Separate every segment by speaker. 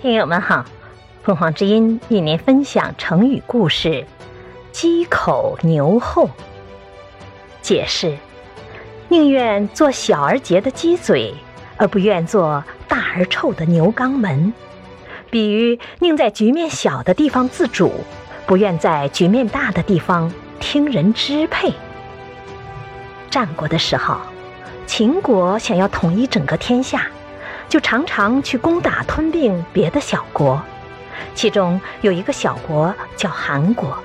Speaker 1: 听友们好，凤凰之音与您分享成语故事“鸡口牛后”。解释：宁愿做小而洁的鸡嘴，而不愿做大而臭的牛肛门。比喻宁在局面小的地方自主，不愿在局面大的地方听人支配。战国的时候，秦国想要统一整个天下。就常常去攻打吞并别的小国，其中有一个小国叫韩国。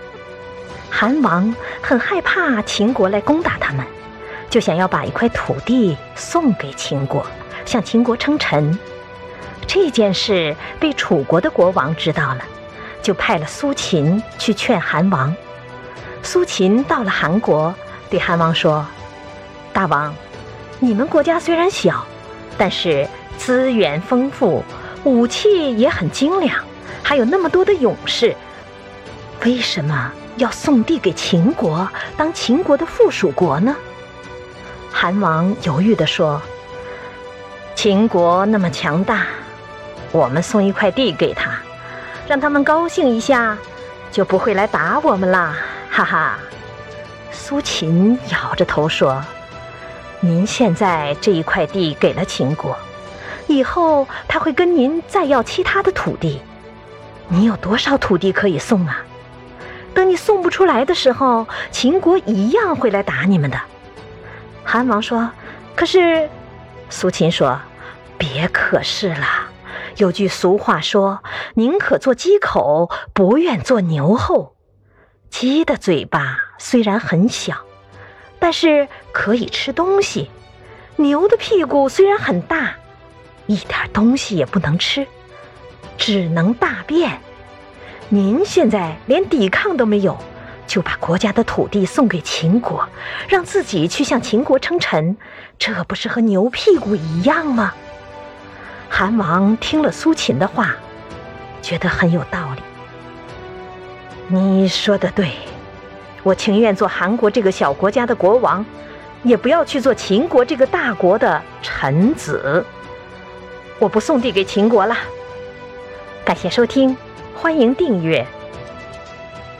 Speaker 1: 韩王很害怕秦国来攻打他们，就想要把一块土地送给秦国，向秦国称臣。这件事被楚国的国王知道了，就派了苏秦去劝韩王。苏秦到了韩国，对韩王说：“大王，你们国家虽然小，但是……”资源丰富，武器也很精良，还有那么多的勇士，为什么要送地给秦国当秦国的附属国呢？韩王犹豫地说：“秦国那么强大，我们送一块地给他，让他们高兴一下，就不会来打我们啦！”哈哈。苏秦摇着头说：“您现在这一块地给了秦国。”以后他会跟您再要其他的土地，你有多少土地可以送啊？等你送不出来的时候，秦国一样会来打你们的。韩王说：“可是，苏秦说，别可是了。有句俗话说，宁可做鸡口，不愿做牛后。鸡的嘴巴虽然很小，但是可以吃东西；牛的屁股虽然很大。”一点东西也不能吃，只能大便。您现在连抵抗都没有，就把国家的土地送给秦国，让自己去向秦国称臣，这不是和牛屁股一样吗？韩王听了苏秦的话，觉得很有道理。你说的对，我情愿做韩国这个小国家的国王，也不要去做秦国这个大国的臣子。我不送地给秦国了。感谢收听，欢迎订阅。